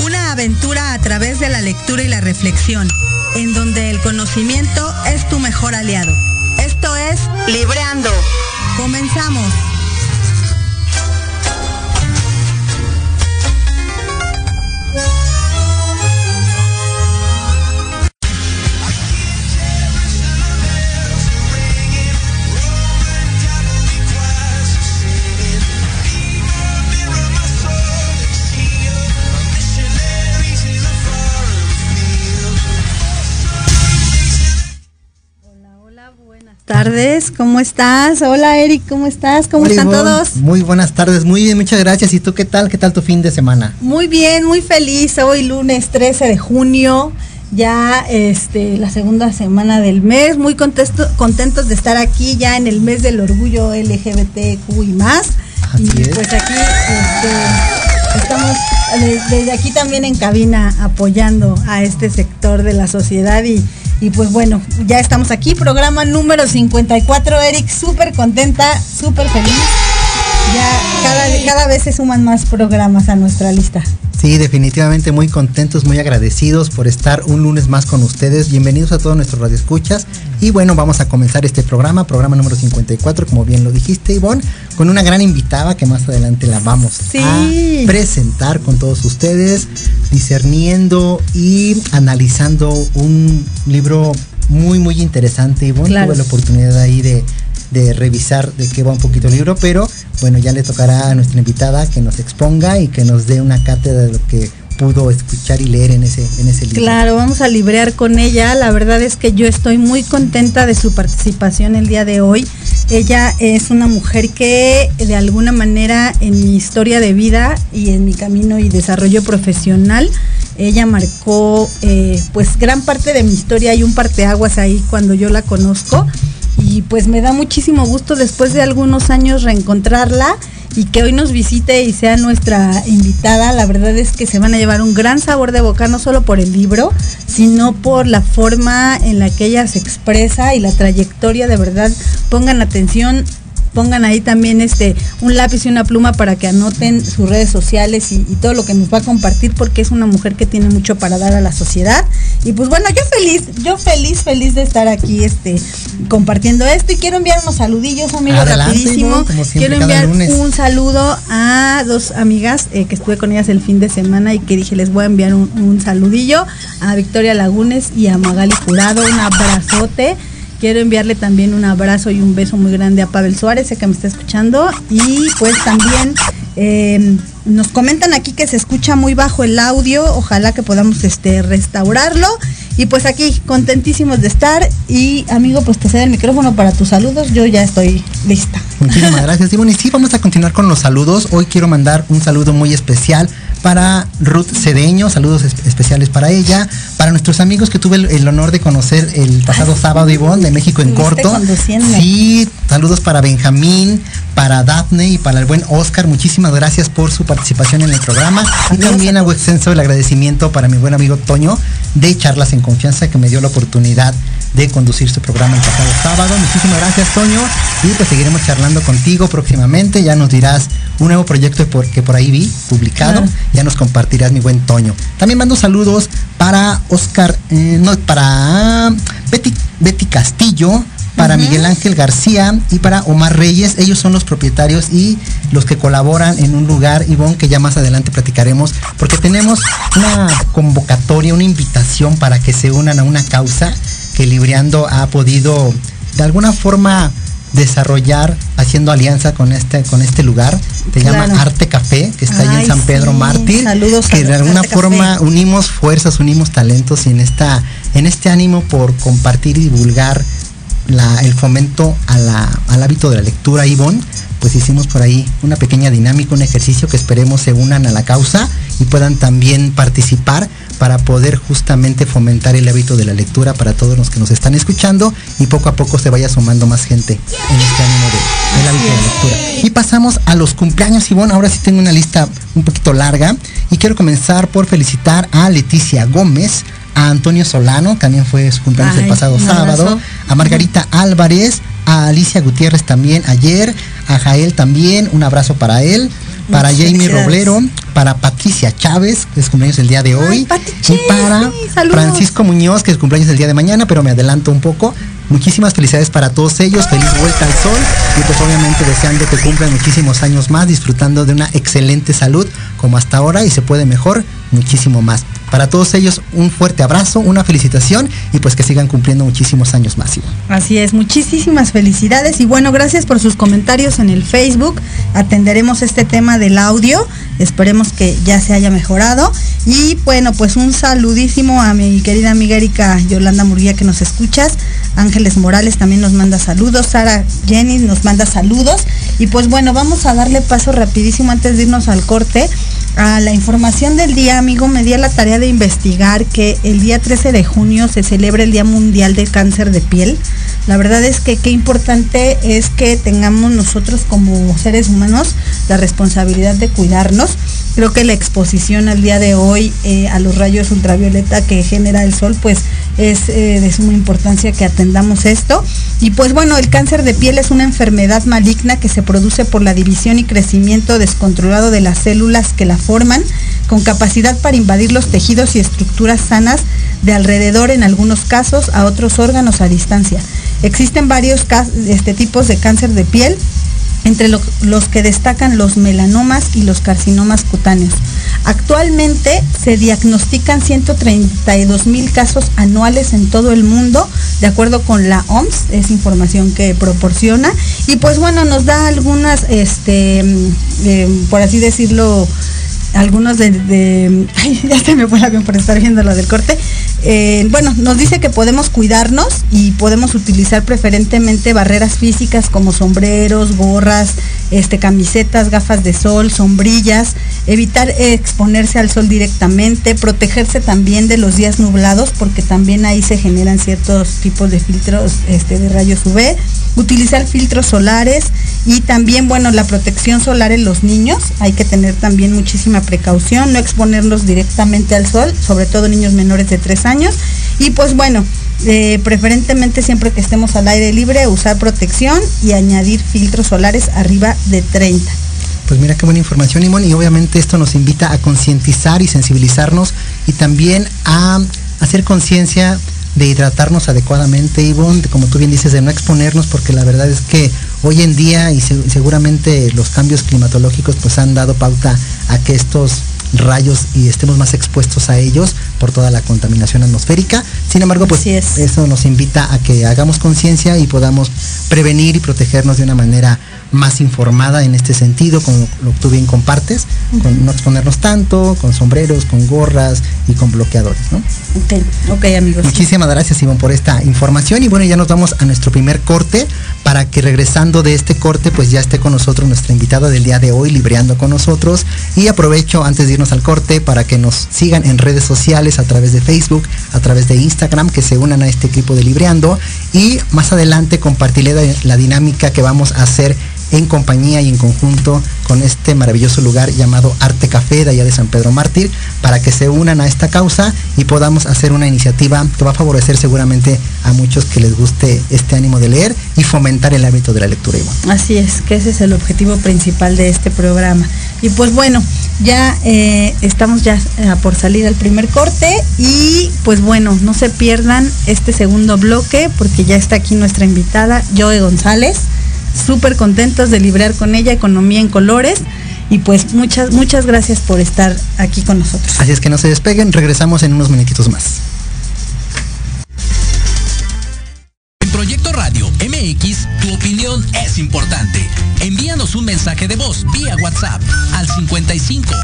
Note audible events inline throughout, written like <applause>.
Una aventura a través de la lectura y la reflexión, en donde el conocimiento es tu mejor aliado. Esto es Libreando. Comenzamos. Tardes, ¿cómo estás? Hola Eric, ¿cómo estás? ¿Cómo están todos? Muy buenas tardes, muy bien, muchas gracias. ¿Y tú qué tal? ¿Qué tal tu fin de semana? Muy bien, muy feliz. Hoy lunes 13 de junio, ya este la segunda semana del mes, muy contentos de estar aquí ya en el mes del orgullo LGBTQ y más. y pues aquí este, Estamos desde aquí también en cabina apoyando a este sector de la sociedad y, y pues bueno, ya estamos aquí, programa número 54, Eric, súper contenta, súper feliz. Ya cada, cada vez se suman más programas a nuestra lista. Sí, definitivamente muy contentos, muy agradecidos por estar un lunes más con ustedes. Bienvenidos a todos nuestros radioescuchas. Y bueno, vamos a comenzar este programa, programa número 54, como bien lo dijiste, Ivonne, con una gran invitada que más adelante la vamos a presentar con todos ustedes, discerniendo y analizando un libro muy, muy interesante. Ivonne, tuve la oportunidad ahí de de revisar de qué va un poquito el libro, pero bueno, ya le tocará a nuestra invitada que nos exponga y que nos dé una cátedra de lo que pudo escuchar y leer en ese, en ese libro. Claro, vamos a librear con ella. La verdad es que yo estoy muy contenta de su participación el día de hoy. Ella es una mujer que de alguna manera en mi historia de vida y en mi camino y desarrollo profesional, ella marcó eh, pues gran parte de mi historia y un parteaguas ahí cuando yo la conozco y pues me da muchísimo gusto después de algunos años reencontrarla y que hoy nos visite y sea nuestra invitada. La verdad es que se van a llevar un gran sabor de boca, no solo por el libro, sino por la forma en la que ella se expresa y la trayectoria. De verdad, pongan atención pongan ahí también este un lápiz y una pluma para que anoten sus redes sociales y, todo lo que nos va a compartir porque es una mujer que tiene mucho para dar a la sociedad. Y pues bueno, yo feliz, yo feliz, feliz de estar aquí este compartiendo esto y quiero enviar unos saludillos, amigos, rapidísimo. quiero enviar un saludo a dos amigas eh, que estuve con ellas el fin de semana y que dije les voy a enviar un, un saludillo a Victoria Lagunes y a Magali Jurado, un abrazote. Quiero enviarle también un abrazo y un beso muy grande a Pavel Suárez, que me está escuchando. Y pues también eh, nos comentan aquí que se escucha muy bajo el audio. Ojalá que podamos este, restaurarlo. Y pues aquí, contentísimos de estar. Y amigo, pues te cedo el micrófono para tus saludos. Yo ya estoy lista. Muchísimas <laughs> gracias, Simón. Y sí, vamos a continuar con los saludos. Hoy quiero mandar un saludo muy especial para Ruth Cedeño, saludos especiales para ella, para nuestros amigos que tuve el, honor de conocer el pasado sábado, Ivonne, de México en corto. Sí, saludos para Benjamín, para Daphne y para el buen Oscar. Muchísimas gracias por su participación en el programa. Y también hago extenso el agradecimiento para mi buen amigo Toño de Charlas en Confianza que me dio la oportunidad de conducir su programa el pasado sábado. Muchísimas gracias, Toño. Y pues seguiremos charlando contigo próximamente. Ya nos dirás un nuevo proyecto que por ahí vi publicado. Ya nos compartirás, mi buen Toño. También mando saludos para Oscar, eh, no, para Betty, Betty Castillo, para Miguel Ángel García y para Omar Reyes. Ellos son los propietarios y los que colaboran en un lugar, Ivonne, que ya más adelante platicaremos, porque tenemos una convocatoria, una invitación para que se unan a una causa que Libriando ha podido de alguna forma desarrollar haciendo alianza con este con este lugar. Se llama Arte Café que está ahí en San Pedro Mártir Saludos que de alguna forma unimos fuerzas unimos talentos y en esta en este ánimo por compartir y divulgar el fomento al hábito de la lectura Ivonne pues hicimos por ahí una pequeña dinámica un ejercicio que esperemos se unan a la causa y puedan también participar para poder justamente fomentar el hábito de la lectura para todos los que nos están escuchando y poco a poco se vaya sumando más gente en este ánimo de, del hábito de la lectura. Y pasamos a los cumpleaños, y bueno, ahora sí tengo una lista un poquito larga y quiero comenzar por felicitar a Leticia Gómez, a Antonio Solano, también fue su cumpleaños el pasado sábado, a Margarita Álvarez, a Alicia Gutiérrez también ayer, a Jael también, un abrazo para él, para Jamie Roblero, para Patricia Chávez, que es cumpleaños el día de hoy, y para Francisco Muñoz, que es cumpleaños el día de mañana, pero me adelanto un poco. Muchísimas felicidades para todos ellos, feliz vuelta al sol y pues obviamente deseando que cumplan muchísimos años más, disfrutando de una excelente salud como hasta ahora y se puede mejor muchísimo más. Para todos ellos un fuerte abrazo, una felicitación y pues que sigan cumpliendo muchísimos años más. Así es, muchísimas felicidades y bueno, gracias por sus comentarios en el Facebook. Atenderemos este tema del audio, esperemos que ya se haya mejorado. Y bueno, pues un saludísimo a mi querida amiga Erika Yolanda Murguía que nos escuchas. Ángeles Morales también nos manda saludos. Sara Jenny nos manda saludos. Y pues bueno, vamos a darle paso rapidísimo antes de irnos al corte a la información del día, amigo, me di a la tarea de investigar que el día 13 de junio se celebra el Día Mundial del Cáncer de Piel. La verdad es que qué importante es que tengamos nosotros como seres humanos la responsabilidad de cuidarnos. Creo que la exposición al día de hoy eh, a los rayos ultravioleta que genera el sol, pues es eh, de suma importancia que atendamos esto. Y pues bueno, el cáncer de piel es una enfermedad maligna que se produce por la división y crecimiento descontrolado de las células que la forman, con capacidad para invadir los tejidos y estructuras sanas de alrededor en algunos casos a otros órganos a distancia. Existen varios este, tipos de cáncer de piel, entre los que destacan los melanomas y los carcinomas cutáneos. Actualmente se diagnostican 132 mil casos anuales en todo el mundo, de acuerdo con la OMS, es información que proporciona. Y pues bueno, nos da algunas, este, mm, eh, por así decirlo, algunos de, <laughs> ay, ya se me fue el avión por estar viendo lo del corte. Eh, bueno, nos dice que podemos cuidarnos y podemos utilizar preferentemente barreras físicas como sombreros, gorras, este, camisetas, gafas de sol, sombrillas, evitar exponerse al sol directamente, protegerse también de los días nublados porque también ahí se generan ciertos tipos de filtros este, de rayos UV, utilizar filtros solares y también, bueno, la protección solar en los niños, hay que tener también muchísima precaución, no exponerlos directamente al sol, sobre todo niños menores de 3 años. Y pues bueno, eh, preferentemente siempre que estemos al aire libre, usar protección y añadir filtros solares arriba de 30. Pues mira qué buena información, Imón, y obviamente esto nos invita a concientizar y sensibilizarnos y también a hacer conciencia de hidratarnos adecuadamente, Ivonne, como tú bien dices, de no exponernos, porque la verdad es que hoy en día y seguramente los cambios climatológicos pues han dado pauta a que estos rayos y estemos más expuestos a ellos por toda la contaminación atmosférica. Sin embargo, pues eso nos invita a que hagamos conciencia y podamos prevenir y protegernos de una manera más informada en este sentido, como lo que tú bien compartes, con no exponernos tanto, con sombreros, con gorras y con bloqueadores, ¿no? Ok, ok amigos. Muchísimas gracias Ivonne por esta información. Y bueno, ya nos vamos a nuestro primer corte para que regresando de este corte pues ya esté con nosotros nuestra invitada del día de hoy, libreando con nosotros. Y aprovecho antes de irnos al corte para que nos sigan en redes sociales a través de Facebook, a través de Instagram, que se unan a este equipo de libreando. Y más adelante compartiré la dinámica que vamos a hacer en compañía y en conjunto con este maravilloso lugar llamado Arte Café de allá de San Pedro Mártir para que se unan a esta causa y podamos hacer una iniciativa que va a favorecer seguramente a muchos que les guste este ánimo de leer y fomentar el hábito de la lectura Así es, que ese es el objetivo principal de este programa. Y pues bueno, ya eh, estamos ya eh, por salir al primer corte y pues bueno, no se pierdan este segundo bloque porque ya está aquí nuestra invitada, Joe González súper contentos de librar con ella Economía en Colores. Y pues muchas, muchas gracias por estar aquí con nosotros. Así es que no se despeguen, regresamos en unos minutitos más. En Proyecto Radio MX, tu opinión es importante. Envíanos un mensaje de voz vía WhatsApp al 55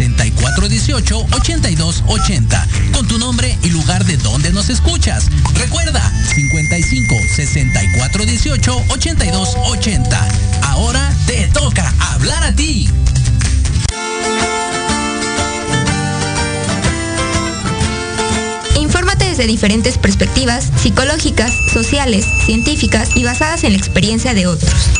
64 18 82 80 con tu nombre y lugar de donde nos escuchas. Recuerda 55 64 18 82 80. Ahora te toca hablar a ti. Infórmate desde diferentes perspectivas psicológicas, sociales, científicas y basadas en la experiencia de otros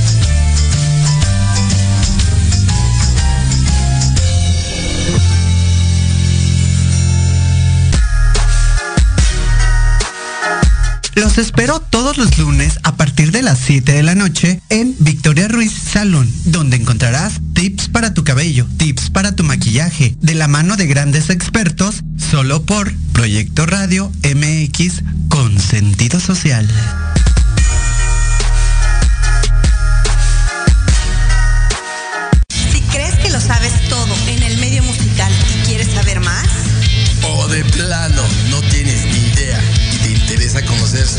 Los espero todos los lunes a partir de las 7 de la noche en Victoria Ruiz Salón, donde encontrarás tips para tu cabello, tips para tu maquillaje, de la mano de grandes expertos, solo por Proyecto Radio MX con sentido social.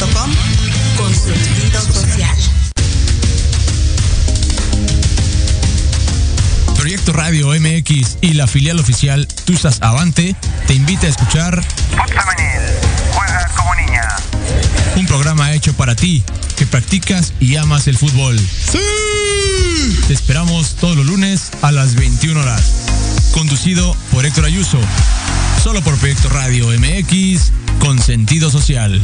MX.com con sentido social. Proyecto Radio MX y la filial oficial Tusas Avante te invita a escuchar Juegas como niña. un programa hecho para ti que practicas y amas el fútbol. ¡Sí! Te esperamos todos los lunes a las 21 horas. Conducido por Héctor Ayuso. Solo por Proyecto Radio MX con sentido social.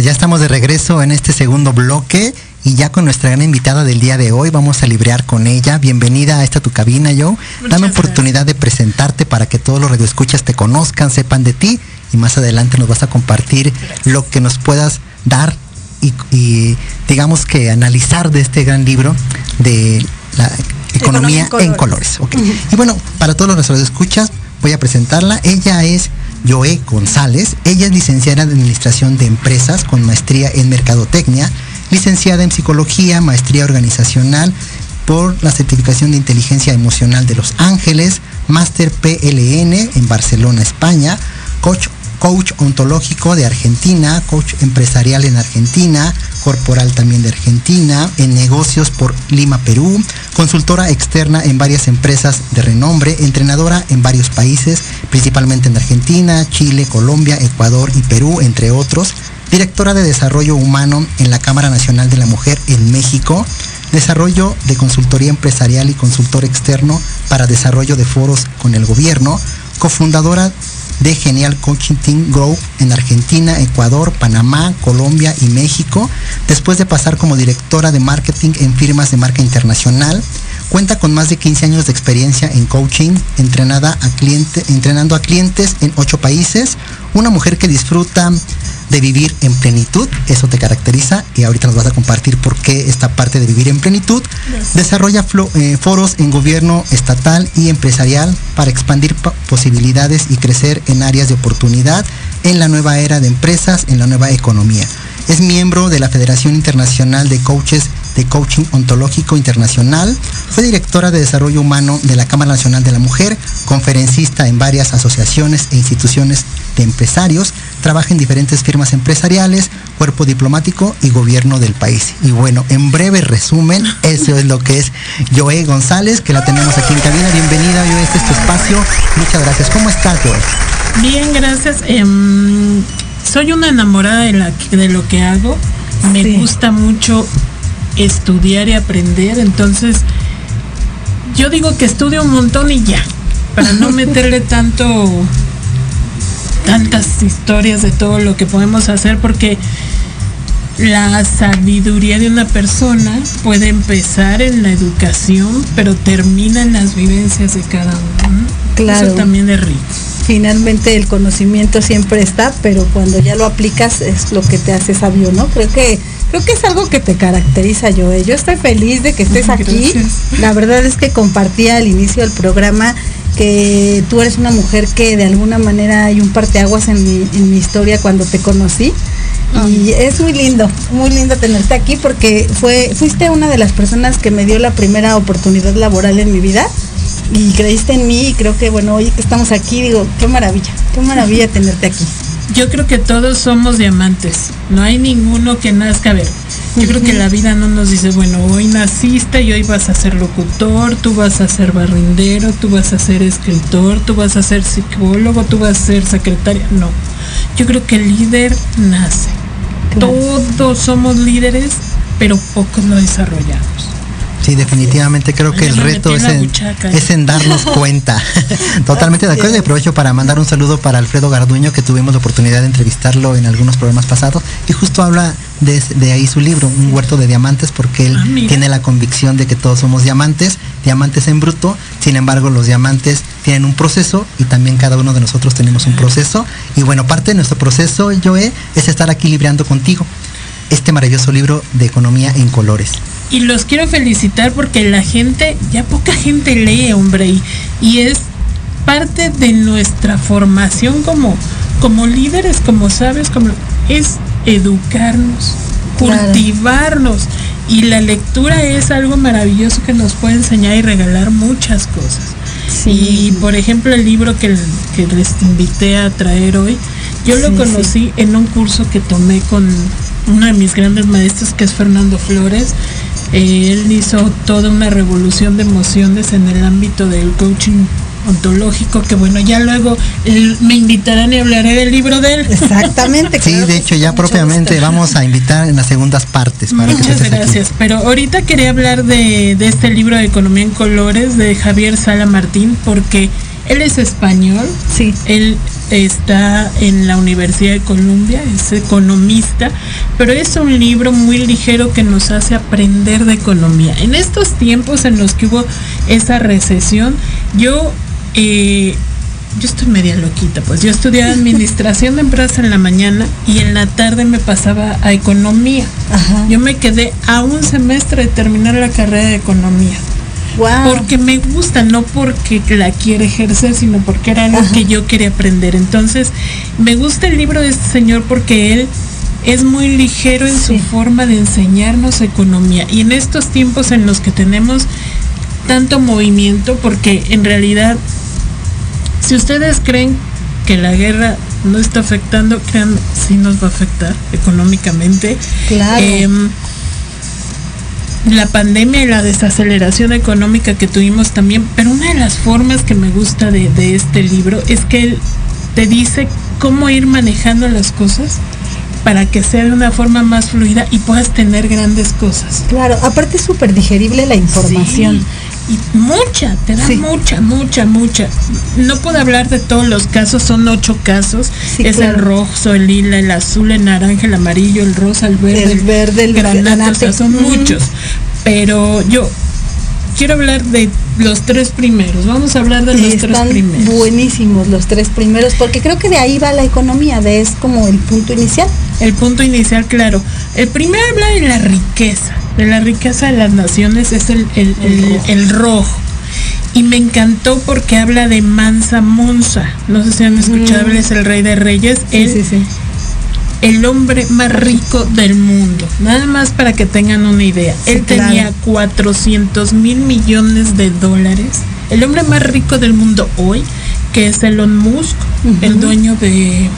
Pues ya estamos de regreso en este segundo bloque y ya con nuestra gran invitada del día de hoy vamos a librear con ella. Bienvenida a esta tu cabina, Joe. Dame oportunidad de presentarte para que todos los radioescuchas te conozcan, sepan de ti y más adelante nos vas a compartir lo que nos puedas dar y, y digamos que analizar de este gran libro de la economía, Economía en colores. Y bueno, para todos los radioescuchas voy a presentarla. Ella es Joe González. Ella es licenciada en Administración de Empresas con maestría en Mercadotecnia, licenciada en Psicología, maestría organizacional por la certificación de inteligencia emocional de Los Ángeles, máster PLN en Barcelona, España, coach coach ontológico de Argentina, coach empresarial en Argentina, corporal también de Argentina, en negocios por Lima, Perú, consultora externa en varias empresas de renombre, entrenadora en varios países, principalmente en Argentina, Chile, Colombia, Ecuador y Perú, entre otros, directora de desarrollo humano en la Cámara Nacional de la Mujer en México, desarrollo de consultoría empresarial y consultor externo para desarrollo de foros con el gobierno, cofundadora de Genial Coaching Team Grow en Argentina, Ecuador, Panamá, Colombia y México, después de pasar como directora de marketing en firmas de marca internacional. Cuenta con más de 15 años de experiencia en coaching, entrenada a cliente, entrenando a clientes en 8 países. Una mujer que disfruta de vivir en plenitud, eso te caracteriza y ahorita nos vas a compartir por qué esta parte de vivir en plenitud. Desarrolla eh, foros en gobierno estatal y empresarial para expandir pa- posibilidades y crecer en áreas de oportunidad en la nueva era de empresas, en la nueva economía. Es miembro de la Federación Internacional de Coaches de Coaching Ontológico Internacional. Fue directora de Desarrollo Humano de la Cámara Nacional de la Mujer, conferencista en varias asociaciones e instituciones de empresarios. Trabaja en diferentes firmas empresariales, cuerpo diplomático y gobierno del país. Y bueno, en breve resumen, eso es lo que es Joe González, que la tenemos aquí en cabina. Bienvenida, Joe, este es tu espacio. Muchas gracias. ¿Cómo estás, Joe? Bien, gracias. Em, soy una enamorada de, la, de lo que hago. Me Sí. gusta mucho estudiar y aprender. Entonces, yo digo que estudio un montón y ya. Para no <laughs> meterle tanto tantas historias de todo lo que podemos hacer porque la sabiduría de una persona puede empezar en la educación, pero termina en las vivencias de cada uno. Claro. Eso también es rico. Finalmente el conocimiento siempre está, pero cuando ya lo aplicas es lo que te hace sabio, ¿no? Creo que creo que es algo que te caracteriza, yo. Yo estoy feliz de que estés aquí. Gracias. La verdad es que compartí al inicio del programa que tú eres una mujer que de alguna manera hay un parteaguas en mi, en mi historia cuando te conocí. Y es muy lindo, muy lindo tenerte aquí porque fue, fuiste una de las personas que me dio la primera oportunidad laboral en mi vida y creíste en mí y creo que bueno, hoy que estamos aquí, digo, qué maravilla, qué maravilla tenerte aquí. Yo creo que todos somos diamantes. No hay ninguno que nazca a ver. Yo creo que la vida no nos dice, bueno, hoy naciste y hoy vas a ser locutor, tú vas a ser barrindero, tú vas a ser escritor, tú vas a ser psicólogo, tú vas a ser secretaria. No. Yo creo que el líder nace. Todos somos líderes, pero pocos lo desarrollamos. Sí, definitivamente creo que el reto es en es darnos cuenta. <laughs> Totalmente de acuerdo y aprovecho para mandar un saludo para Alfredo Garduño, que tuvimos la oportunidad de entrevistarlo en algunos programas pasados y justo habla de, de ahí su libro, Un huerto de diamantes, porque él Ah, tiene la convicción de que todos somos diamantes diamantes en bruto, sin embargo los diamantes tienen un proceso y también cada uno de nosotros tenemos un proceso. Y bueno, parte de nuestro proceso, Joe, es estar aquí libreando contigo este maravilloso libro de economía en colores. Y los quiero felicitar porque la gente, ya poca gente lee, hombre, y, y es parte de nuestra formación como, como líderes, como sabios, como es educarnos, Claro. cultivarnos. Y la lectura es algo maravilloso que nos puede enseñar y regalar muchas cosas. Y por ejemplo el libro que, que les invité a traer hoy, yo lo Sí, conocí en un curso que tomé con uno de mis grandes maestros que es Fernando Flores. Eh, él hizo toda una revolución de emociones en el ámbito del coaching ontológico, que bueno, ya luego él- me invitarán y hablaré del libro de él. Exactamente. Sí, claro de que hecho sí, ya propiamente gusto. vamos a invitar en las segundas partes para que Muchas aquí. gracias. Pero ahorita quería hablar de, de este libro de Economía en Colores de Javier Sala Martín porque él es español. Sí. Él está en la Universidad de Columbia, es economista, pero es un libro muy ligero que nos hace aprender de economía. En estos tiempos en los que hubo esa recesión, yo eh, yo estoy media loquita, pues yo estudiaba <laughs> administración de empresas en la mañana y en la tarde me pasaba a economía. Ajá. Yo me quedé a un semestre de terminar la carrera de economía. Wow. Porque me gusta, no porque la quiera ejercer, sino porque era algo Ajá. que yo quería aprender. Entonces, me gusta el libro de este señor porque él es muy ligero en su forma de enseñarnos economía. Y en estos tiempos en los que tenemos tanto movimiento, porque en realidad, si ustedes creen que la guerra no está afectando, créanme, sí nos va a afectar económicamente. Claro. Em, la pandemia y la desaceleración económica que tuvimos también, pero una de las formas que me gusta de, de este libro es que él te dice cómo ir manejando las cosas para que sea de una forma más fluida y puedas tener grandes cosas. Claro, aparte es súper digerible la información. Sí, y mucha, te da Sí. mucha, mucha, mucha. No puedo hablar de todos los casos, son ocho casos. Sí, es claro. el rojo, el lila, el azul, el naranja, el amarillo, el rosa, el verde, El verde, el granate, o sea, son muchos. Pero yo quiero hablar de los tres primeros. Vamos a hablar de los tres primeros. buenísimos los tres primeros, porque creo que de ahí va la economía, de es como el punto inicial. El punto inicial, claro. El primero habla de la riqueza, de la riqueza de las naciones, es el, el- el- rojo. el rojo. Y me encantó porque habla de Mansa Monza. No sé si han escuchado, Mm. él es el rey de reyes. Sí, él, sí, sí. el hombre más rico del mundo. Nada más para que tengan una idea. Sí, él claro. tenía 400 mil millones de dólares. El hombre más rico del mundo hoy, que es Elon Musk, el dueño de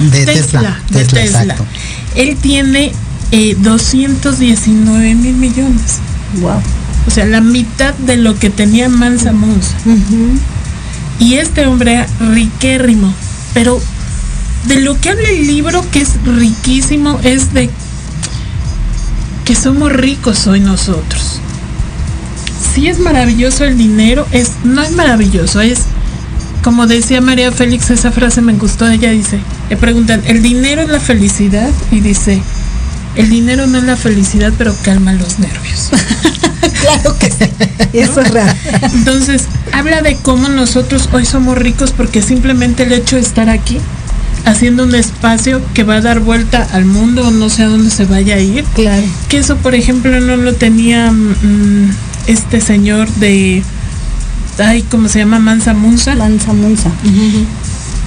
De Tesla, Tesla. de Tesla, Tesla. exacto. Él tiene eh, 219 mil millones. Wow. O sea, la mitad de lo que tenía Mansa Monza. Y este hombre riquérrimo. Pero de lo que habla el libro, que es riquísimo, es de que somos ricos hoy nosotros. Sí es maravilloso el dinero, es, no es maravilloso, es como decía María Félix, esa frase me gustó, ella dice, le preguntan, ¿el dinero es la felicidad? Y dice, el dinero no es la felicidad, pero calma los nervios. <laughs> Claro que sí. Eso es real. Entonces, habla de cómo nosotros hoy somos ricos porque simplemente el hecho de estar aquí, haciendo un espacio que va a dar vuelta al mundo o no sé a dónde se vaya a ir, Claro. que eso, por ejemplo, no lo tenía mm, este señor de, ay, ¿cómo se llama? Mansa Munza. Lanza Munza.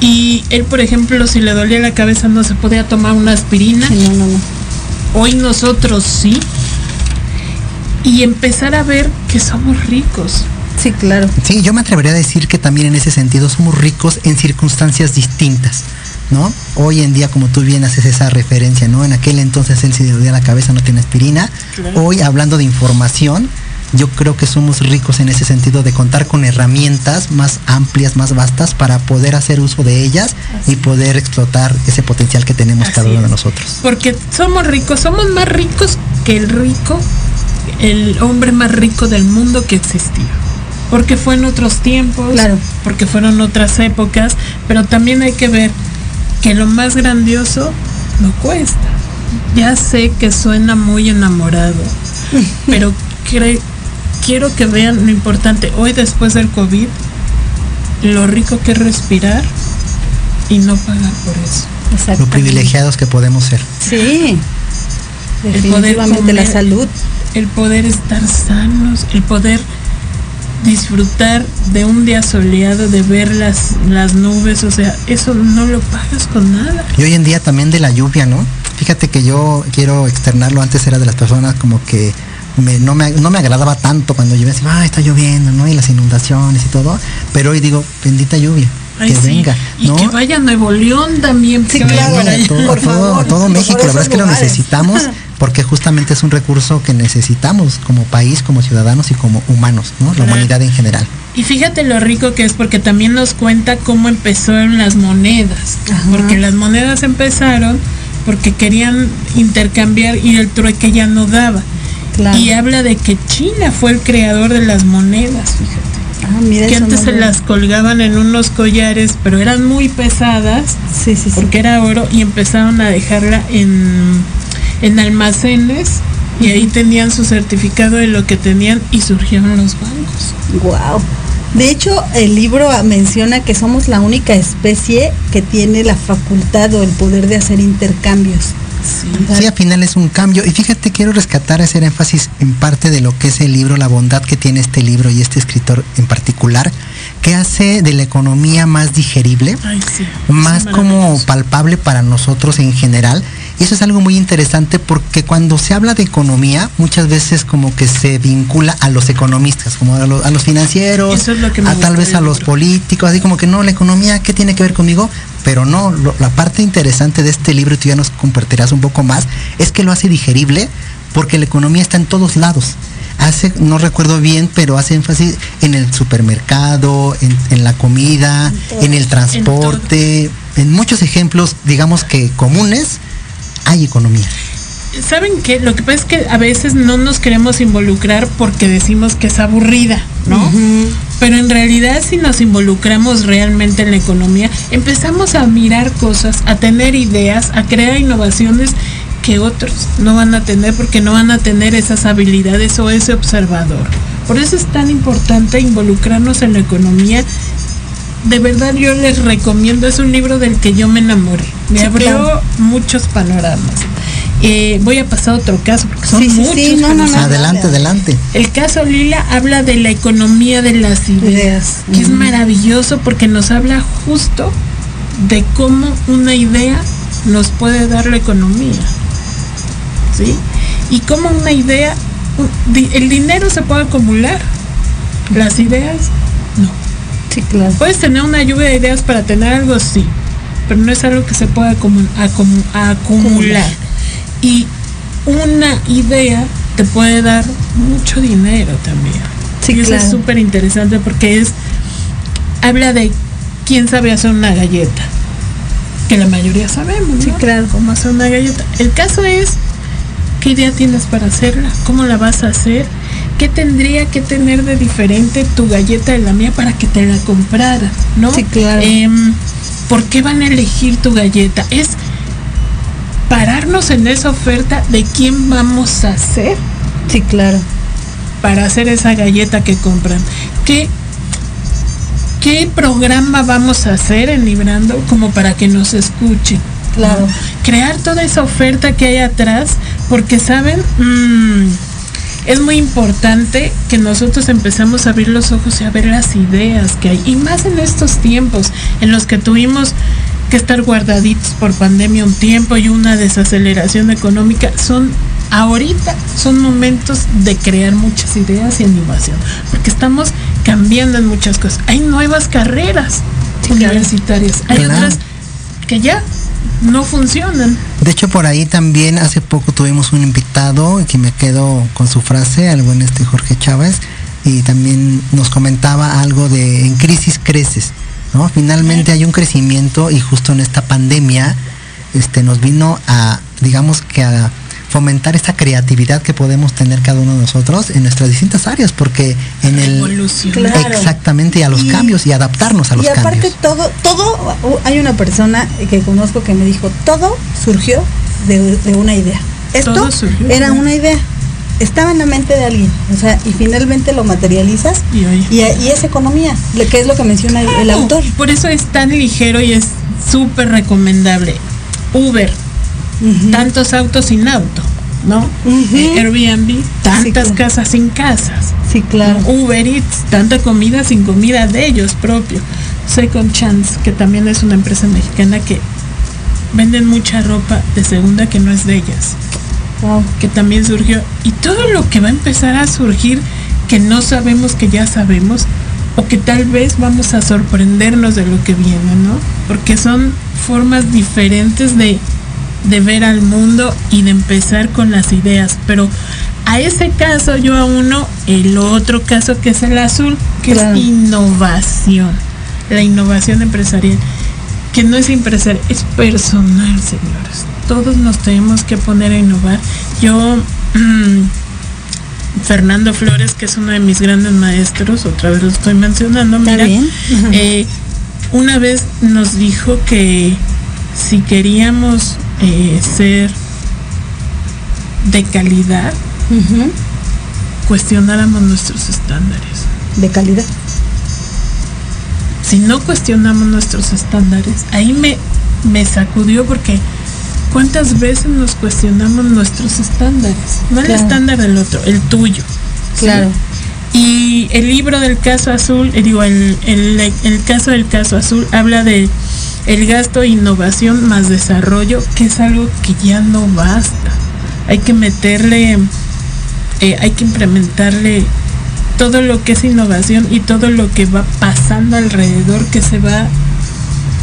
Y él, por ejemplo, si le dolía la cabeza no se podía tomar una aspirina. Sí, no, no, no. Hoy nosotros sí. Y empezar a ver que somos ricos. Sí, claro. Sí, yo me atrevería a decir que también en ese sentido somos ricos en circunstancias distintas, ¿no? Hoy en día, como tú bien haces esa referencia, ¿no? En aquel entonces él le dolía la cabeza no tiene aspirina. Claro. Hoy, hablando de información, yo creo que somos ricos en ese sentido de contar con herramientas más amplias, más vastas para poder hacer uso de ellas y poder explotar ese potencial que tenemos cada uno de nosotros. Porque somos ricos, somos más ricos que el rico, el hombre más rico del mundo que existió. Porque fue en otros tiempos, Claro. porque fueron otras épocas, pero también hay que ver que lo más grandioso no cuesta. Ya sé que suena muy enamorado, <laughs> pero cre- quiero que vean lo importante hoy después del COVID, lo rico que es respirar y no pagar por eso. Lo privilegiados que podemos ser. Sí. El poder Definitivamente la comer, salud. el poder estar sanos, el poder disfrutar de un día soleado, de ver las, las nubes, o sea, eso no lo pagas con nada. Y hoy en día también de la lluvia, ¿no? Fíjate que yo quiero externarlo, antes era de las personas como que me- no, me, no me agradaba tanto cuando llovía, así, ay, está lloviendo, ¿no? Y las inundaciones y todo, pero hoy digo, bendita lluvia, Ay, que sí. venga, Y ¿no? que vaya a Nuevo León también. Sí, claro. todo, por todo- favor, todo México, la verdad es que lo necesitamos <laughs> porque justamente es un recurso que necesitamos como país, como ciudadanos y como humanos, ¿no? La humanidad en general. Y fíjate lo rico que es porque también nos cuenta cómo empezaron las monedas. Ajá. Porque las monedas empezaron porque querían intercambiar y el trueque ya no daba. Claro. Y habla de que China fue el creador de las monedas, fíjate. Ah, mira, que antes no se las colgaban en unos collares, pero eran muy pesadas Sí, sí, sí. porque era oro y empezaron a dejarla en, en almacenes y ahí tenían su certificado de lo que tenían y surgieron los bancos. Wow. De hecho, el libro menciona que somos la única especie que tiene la facultad o el poder de hacer intercambios. Sí. Sí, al final es un cambio. Y fíjate, quiero rescatar, hacer énfasis en parte de lo que es el libro, la bondad que tiene este libro y este escritor en particular, que hace de la economía más digerible, Ay, sí. más Sí, como palpable para nosotros en general. Y eso es algo muy interesante porque cuando se habla de economía, muchas veces como que se vincula a los economistas, como a, lo- a los financieros, Eso es lo que me a tal vez a los libro. políticos, así como que no, la economía, ¿qué tiene que ver conmigo? Pero no, lo- la parte interesante de este libro, y tú ya nos compartirás un poco más, es que lo hace digerible porque la economía está en todos lados. Hace, no recuerdo bien, pero hace énfasis en el supermercado, en, en la comida, en, el transporte, en, muchos ejemplos, digamos que comunes, hay economía. ¿Saben qué? Lo que pasa es que a veces no nos queremos involucrar porque decimos que es aburrida, ¿no? Pero en realidad si nos involucramos realmente en la economía, empezamos a mirar cosas, a tener ideas, a crear innovaciones que otros no van a tener porque no van a tener esas habilidades o ese observador. Por eso es tan importante involucrarnos en la economía. De verdad yo les recomiendo, es un libro del que yo me enamoré. Me Sí, abrió claro. muchos panoramas. Eh, voy a pasar a otro caso porque son Sí, muchos. sí, no, que no, nos no. adelante, adelante. el caso Lila habla de la economía de las ideas, que es maravilloso porque nos habla justo de cómo una idea nos puede dar la economía. ¿Sí? Y cómo una idea, el dinero se puede acumular, las ideas no. Sí, claro. Puedes tener una lluvia de ideas para tener algo, sí, pero no es algo que se pueda acumu- acumu- acumular. Y una idea te puede dar mucho dinero también. Sí, y eso claro. es súper interesante porque es, habla de quién sabe hacer una galleta, que la mayoría sabemos, ¿no? Sí, claro. Cómo hacer una galleta. El caso es, ¿qué idea tienes para hacerla? ¿Cómo la vas a hacer? ¿Qué tendría que tener de diferente tu galleta de la mía para que te la comprara? ¿No? Sí, claro. Em, ¿Por qué van a elegir tu galleta? Es pararnos en esa oferta de quién vamos a ser Sí, claro. para hacer esa galleta que compran. ¿Qué, qué programa vamos a hacer en Librando como para que nos escuchen? Claro. Crear toda esa oferta que hay atrás, porque saben, Mm, es muy importante que nosotros empecemos a abrir los ojos y a ver las ideas que hay. Y más en estos tiempos en los que tuvimos que estar guardaditos por pandemia un tiempo y una desaceleración económica, son ahorita son momentos de crear muchas ideas y innovación, porque estamos cambiando en muchas cosas. Hay nuevas carreras universitarias, hay Claro. otras que ya no funcionan. De hecho, por ahí también hace poco tuvimos un invitado que me quedo con su frase, algo en este Jorge Chávez, y también nos comentaba algo de en crisis creces, ¿no? Finalmente hay un crecimiento y justo en esta pandemia este nos vino a digamos que a fomentar esta creatividad que podemos tener cada uno de nosotros en nuestras distintas áreas, porque en el Evolución. Claro. exactamente y a los Y- cambios y adaptarnos a los y aparte cambios. todo, todo, uh, hay una persona que conozco que me dijo, todo surgió de, de una idea. Esto surgió, era una idea. estaba en la mente de alguien, o sea, y finalmente lo materializas Y y, y es economía, lo que es lo que menciona el, autor. Por eso es tan ligero y es súper recomendable. Uber, Tantos autos sin auto, ¿no? Eh, Airbnb, tantas casas sin casas. Sí, claro. Uber Eats, tanta comida sin comida de ellos propio. Second Chance, que también es una empresa mexicana que venden mucha ropa de segunda que no es de ellas, Wow. que también surgió. Y todo lo que va a empezar a surgir que no sabemos que ya sabemos, o que tal vez vamos a sorprendernos de lo que viene, ¿no? Porque son formas diferentes de, de ver al mundo y de empezar con las ideas. Pero a ese caso yo a uno, el otro caso que es el azul, que Claro. es innovación, la innovación empresarial, que no es empresarial, es personal, señores. Todos nos tenemos que poner a innovar. Yo, <clears throat> Fernando Flores, que es uno de mis grandes maestros, otra vez lo estoy mencionando, mira, eh, una vez nos dijo que si queríamos eh, ser de calidad, Ujú. cuestionáramos nuestros estándares. De calidad. Si no cuestionamos nuestros estándares, ahí me, me sacudió porque ¿cuántas veces nos cuestionamos nuestros estándares? No el estándar del otro, el tuyo. ¿sí? Claro. Y el libro del caso azul, eh, digo, el, el, el caso del caso azul habla de el gasto, innovación más desarrollo, que es algo que ya no basta. Hay que meterle, eh, hay que implementarle todo lo que es innovación y todo lo que va pasando alrededor que se va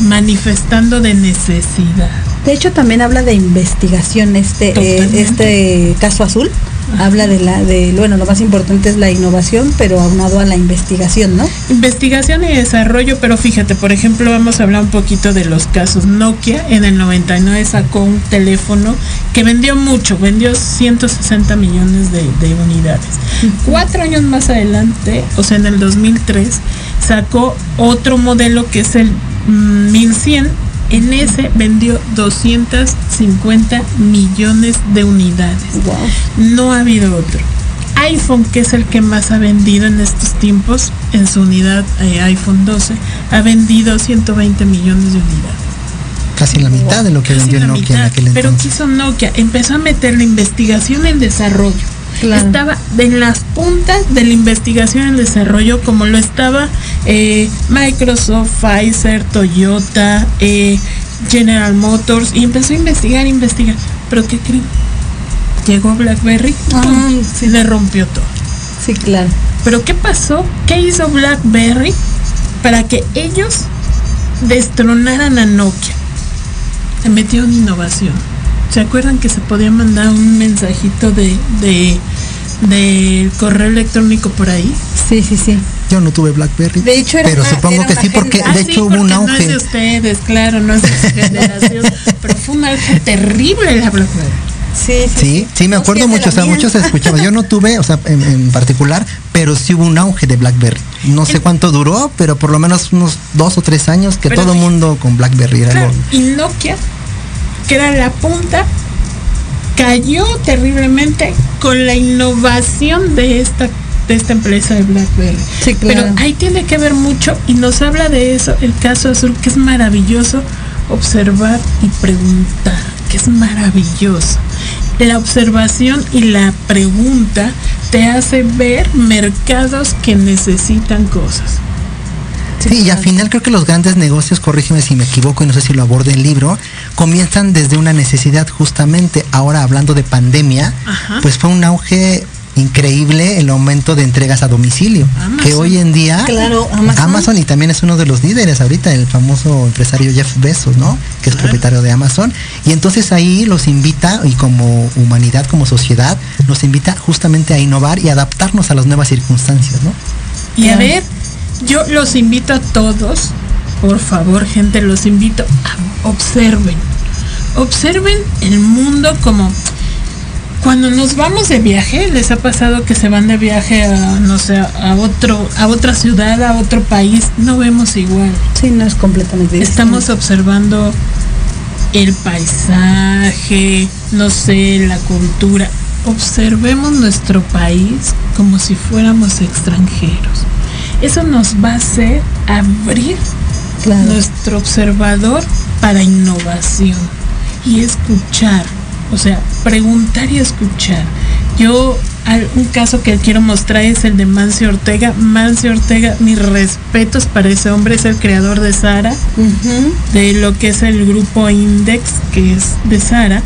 manifestando de necesidad. De hecho, también habla de investigación este, eh, este caso azul. Habla de la, de, bueno, lo más importante es la innovación, pero aunado a la investigación, ¿no? Investigación y desarrollo, pero fíjate, por ejemplo, vamos a hablar un poquito de los casos. Nokia en el 99 sacó un teléfono que vendió mucho, vendió 160 millones de, de unidades. Cuatro años más adelante, o sea, en el 2003, sacó otro modelo que es el mm, 1100. En ese vendió 250 millones de unidades. No ha habido otro. iPhone, que es el que más ha vendido en estos tiempos, en su unidad eh, iPhone 12, ha vendido 120 millones de unidades. Casi la mitad de lo que Casi vendió la Nokia en aquel Pero quiso Nokia, empezó a meterle investigación en desarrollo. Claro. Estaba en las puntas de la investigación en desarrollo, como lo estaba eh, Microsoft, Pfizer, Toyota, eh, General Motors, y empezó a investigar, investigar. Pero ¿qué creen? Llegó BlackBerry, Ah, sí. le rompió todo. Sí, claro. Pero ¿qué pasó? ¿Qué hizo BlackBerry para que ellos destronaran a Nokia? Se metió en innovación. ¿Se acuerdan que se podía mandar un mensajito de, de correo electrónico por ahí? Sí, sí, sí. Yo no tuve BlackBerry. De hecho, era pero una- supongo era que sí, porque de Ah, sí, hecho hubo un auge. No es de ustedes, claro, no es de su <laughs> generación, pero fue un auge terrible la BlackBerry. Sí, Sí, sí, me acuerdo sí, es de mucho, o sea, mía. muchos se escuchaba. Yo no tuve, o sea, en, en particular, pero sí hubo un auge de BlackBerry. No sé cuánto duró, pero por lo menos unos dos o tres años que Pero todo el mundo con BlackBerry era Claro, algo. y Nokia, que era la punta, cayó terriblemente con la innovación de esta de esta empresa de BlackBerry. Sí, claro. Pero ahí tiene que ver mucho y nos habla de eso el caso azul, que es maravilloso observar y preguntar, que es maravilloso. La observación y la pregunta te hace ver mercados que necesitan cosas. Sí, y al final creo que los grandes negocios, corrígeme si me equivoco y no sé si lo aborde el libro, comienzan desde una necesidad justamente. Ahora hablando de pandemia, Ajá. pues fue un auge increíble el aumento de entregas a domicilio, Amazon. que hoy en día Claro, Amazon. y también es uno de los líderes ahorita, el famoso empresario Jeff Bezos, ¿no? Que es Claro. propietario de Amazon. Y entonces ahí los invita, y como humanidad, como sociedad, nos invita justamente a innovar y adaptarnos a las nuevas circunstancias, ¿no? Y a ver, yo los invito a todos, por favor, gente, los invito a observen. Observen el mundo como cuando nos vamos de viaje, les ha pasado que se van de viaje a no sé, a otro a otra ciudad, a otro país, no vemos igual. Sí, no es completamente distinto. Estamos observando el paisaje, no sé, la cultura. observemos nuestro país como si fuéramos extranjeros. Eso nos va a hacer abrir Claro. nuestro observador para innovación y escuchar, o sea, preguntar y escuchar. Yo, un caso que quiero mostrar es el de Mancio Ortega. Mancio Ortega, mis respetos para ese hombre, es el creador de Sara, de lo que es el grupo Index, que es de Sara.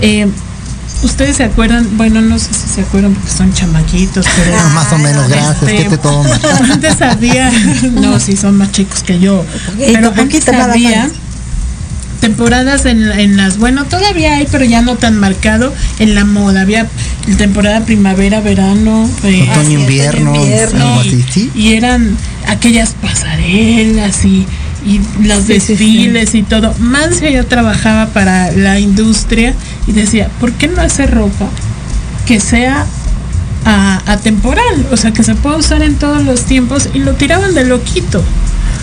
Eh, Ustedes se acuerdan, bueno, no sé si se acuerdan porque son chamaquitos, pero Ah, <laughs> más o menos, gracias, este, que te mal. antes había, <laughs> no, sí son más chicos que yo, pero antes había temporadas en, en las, bueno, todavía hay, pero ya no tan marcado en la moda. Había temporada primavera, verano, eh, Otoño, invierno, invierno. algo así, ¿sí? y eran aquellas pasarelas y, y los Sí, sí, sí. desfiles y todo. Mancio ya trabajaba para la industria y decía, ¿por qué no hacer ropa que sea a- atemporal? O sea, que se pueda usar en todos los tiempos y lo tiraban de loquito.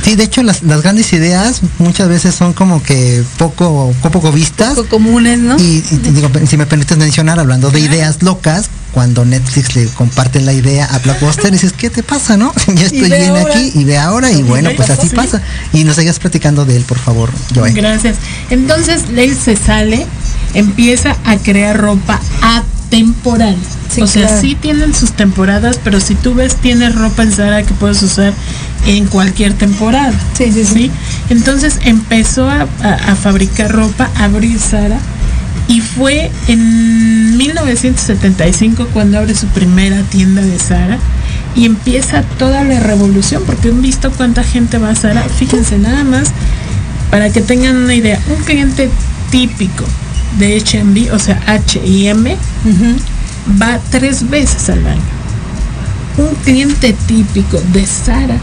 Sí, de hecho las, las grandes ideas muchas veces son como que poco, poco vistas. Poco comunes, ¿no? Y, y te digo, si me permites mencionar, hablando de ideas locas, cuando Netflix le comparte la idea a Blockbuster, dices, ¿qué te pasa, no? <laughs> Yo estoy bien ahora. aquí y ve ahora y bueno, pues así sí. pasa. Y nos sigas platicando de él, por favor, Joe. Gracias. Entonces él se sale, empieza a crear ropa atemporal. Sí, o sea, claro. sí tienen sus temporadas, pero si tú ves, tienes ropa en Zara que puedes usar en cualquier temporada. Sí, sí, sí. Entonces empezó a, a- a fabricar ropa, a abrir Zara. Y fue en 1975 cuando abre su primera tienda de Zara y empieza toda la revolución, porque han visto cuánta gente va a Zara. Fíjense nada más, para que tengan una idea, un cliente típico de H&B, o sea, H&M, Ujú. va tres veces al año. Un cliente típico de Zara,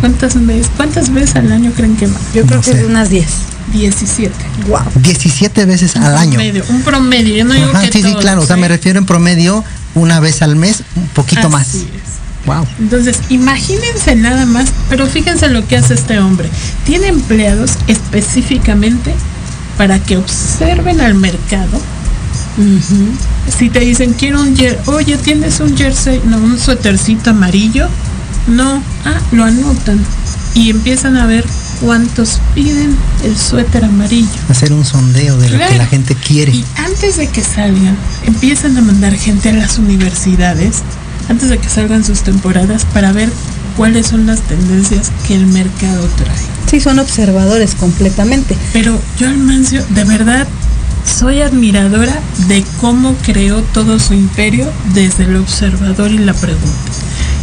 ¿cuántas veces, cuántas veces al año creen que va? Yo creo No que sé. es unas 10. 17. Wow. 17 veces al año. Promedio, un promedio, yo no digo Ajá, que sí, sí, todos, claro. O sea, ¿eh? me refiero en promedio una vez al mes, un poquito más. Así es. Wow. Entonces, imagínense nada más, pero fíjense lo que hace este hombre. Tiene empleados específicamente para que observen al mercado. Si te dicen, quiero un jersey, oye, ¿tienes un jersey? No, un suétercito amarillo. No, ah, lo anotan. Y empiezan a ver cuántos piden el suéter amarillo. Hacer un sondeo de lo que la gente quiere. Y antes de que salgan, empiezan a mandar gente a las universidades, antes de que salgan sus temporadas, para ver cuáles son las tendencias que el mercado trae. Sí, son observadores completamente. Pero yo al Mancio, de verdad, soy admiradora de cómo creó todo su imperio desde el observador y la pregunta.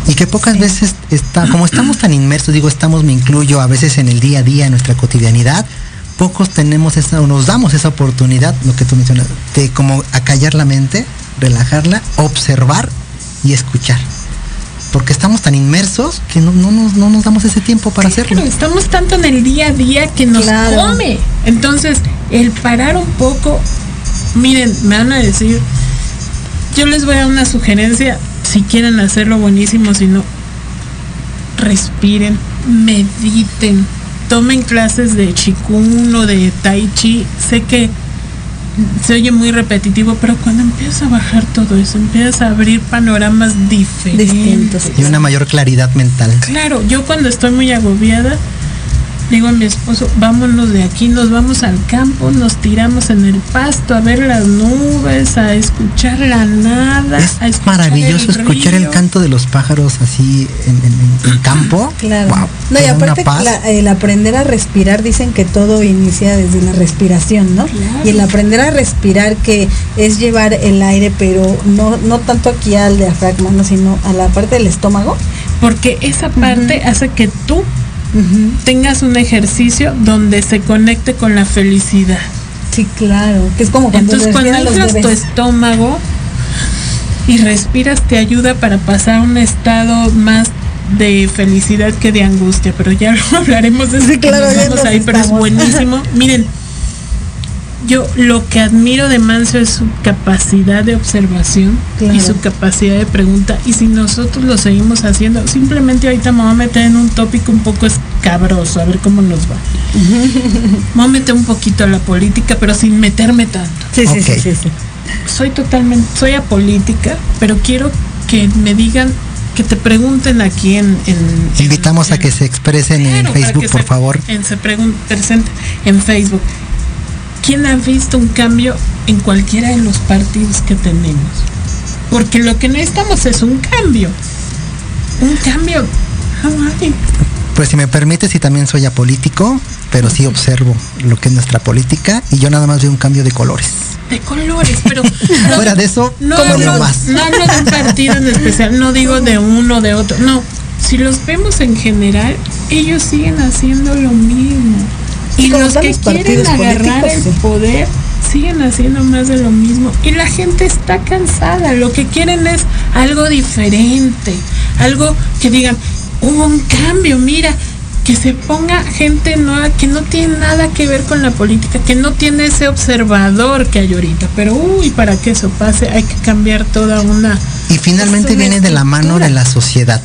Y que pocas veces está, como estamos tan inmersos, digo, estamos, me incluyo, a veces en el día a día, en nuestra cotidianidad, pocos tenemos esa, o nos damos esa oportunidad, lo que tú mencionas, de como acallar la mente, relajarla, observar y escuchar. Porque estamos tan inmersos que no, no, nos, no nos damos ese tiempo para hacerlo. Claro, estamos tanto en el día a día que nos Claro. come. Entonces, el parar un poco, miren, me van a decir, yo les voy a dar una sugerencia, si quieren hacerlo buenísimo, si no, respiren, mediten, tomen clases de Qigong o de Tai Chi. Sé que se oye muy repetitivo, pero cuando empiezas a bajar todo eso, empiezas a abrir panoramas diferentes. Distintos. Y una mayor claridad mental. Claro, yo cuando estoy muy agobiada, digo a mi esposo, vámonos de aquí, nos vamos al campo, nos tiramos en el pasto a ver las nubes, a escuchar la nada, Es a escuchar maravilloso el escuchar el canto de los pájaros así en, en- en campo. <laughs> Claro. Wow, no, y aparte la- el aprender a respirar, dicen que todo inicia desde la respiración, ¿no? Claro. Y el aprender a respirar que es llevar el aire, pero no, no tanto aquí al diafragma, ¿no? sino a la parte del estómago. Porque esa parte hace que tú Tengas un ejercicio donde se conecte con la felicidad. Sí, claro. Que es como cuando Entonces cuando entras tu estómago y respiras te ayuda para pasar a un estado más de felicidad que de angustia, pero ya lo <laughs> hablaremos desde Sí, que claro, nos vamos ahí, pero es buenísimo. <laughs> Miren, yo lo que admiro de Manso es su capacidad de observación Claro. y su capacidad de pregunta. Y si nosotros lo seguimos haciendo, simplemente ahorita me voy a meter en un tópico un poco escabroso, a ver cómo nos va. <laughs> me voy a meter un poquito a la política, pero sin meterme tanto. Sí, sí, sí, sí, sí. soy totalmente, soy apolítica, pero quiero que me digan, que te pregunten aquí en... en- en- Invitamos a en- que se expresen en Claro, Facebook, por se- favor. en- se pregun- presenten en Facebook. ¿Quién ha visto un cambio en cualquiera de los partidos que tenemos? Porque lo que necesitamos es un cambio. Un cambio. Ay, Pues si me permite, si también soy apolítico, pero sí observo lo que es nuestra política y yo nada más veo un cambio de colores. de colores, pero <laughs> no- Fuera de eso, no hablo, lo más. no hablo de un partido en especial, no digo de uno o de otro, no. Si los vemos en general, ellos siguen haciendo lo mismo. Y los que los quieren agarrar el políticos, poder siguen haciendo más de lo mismo. Y la gente está cansada. Lo que quieren es algo diferente. Algo que digan, hubo un cambio, mira, que se ponga gente nueva que no tiene nada que ver con la política, que no tiene ese observador que hay ahorita. Pero uy, para que eso pase hay que cambiar toda una... Y finalmente viene de la mano de la sociedad,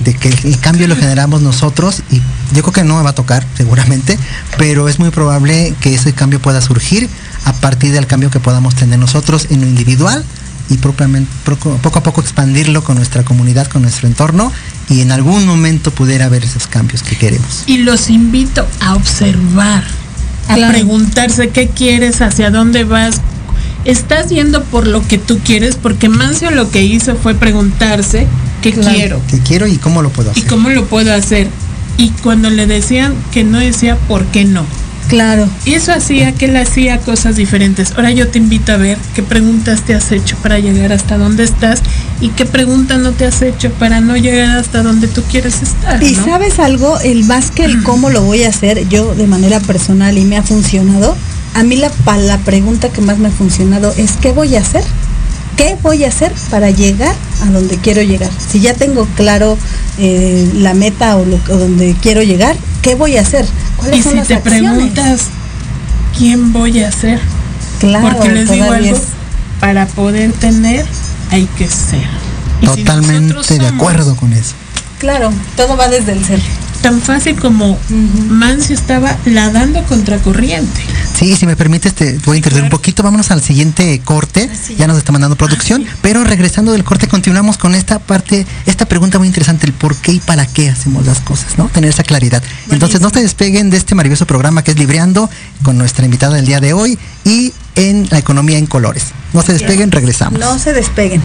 de que el, cambio lo generamos nosotros y yo creo que no me va a tocar seguramente, pero es muy probable que ese cambio pueda surgir a partir del cambio que podamos tener nosotros en lo individual y propiamente poco poco a poco expandirlo con nuestra comunidad, con nuestro entorno y en algún momento pudiera haber esos cambios que queremos. Y los invito a observar, a Claro. preguntarse qué quieres, hacia dónde vas. Estás yendo por lo que tú quieres, porque Mancio lo que hizo fue preguntarse qué Claro. quiero ¿Qué quiero y cómo lo puedo y hacer? cómo lo puedo hacer. Y cuando le decían que no decía por qué no. Claro. Y eso hacía que él hacía cosas diferentes. Ahora yo te invito a ver qué preguntas te has hecho para llegar hasta donde estás y qué preguntas no te has hecho para no llegar hasta donde tú quieres estar. Y ¿no? sabes algo, el más que el <clears throat> cómo lo voy a hacer yo de manera personal y me ha funcionado, a mí la, la pregunta que más me ha funcionado es ¿qué voy a hacer? ¿Qué voy a hacer para llegar a donde quiero llegar? Si ya tengo claro eh, la meta o, lo, o donde quiero llegar, ¿qué voy a hacer? ¿Cuáles Y son si las te acciones? preguntas quién voy a ser, claro, porque les digo todavía algo, es- para poder tener hay que ser. Y Totalmente de somos acuerdo con eso. claro, todo va desde el ser. Tan fácil como Mancio estaba nadando contra corriente. Sí, si me permites, te voy a interrumpir un poquito. Vámonos al siguiente corte. Ya nos está mandando producción. Pero regresando del corte, continuamos con esta parte, esta pregunta muy interesante: el por qué y para qué hacemos las cosas, ¿no? Tener esa claridad. Entonces, no se despeguen de este maravilloso programa que es Libreando con nuestra invitada del día de hoy y en la economía en colores. No se despeguen, regresamos. No se despeguen.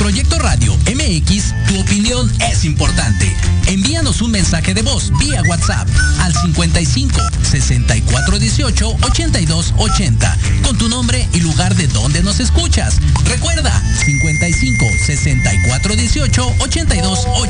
Proyecto Radio MX, tu opinión es importante. Envíanos un mensaje de voz vía WhatsApp al 55 64 18 82 80 con tu nombre y lugar de donde nos escuchas. Recuerda 55 64 18 82 80.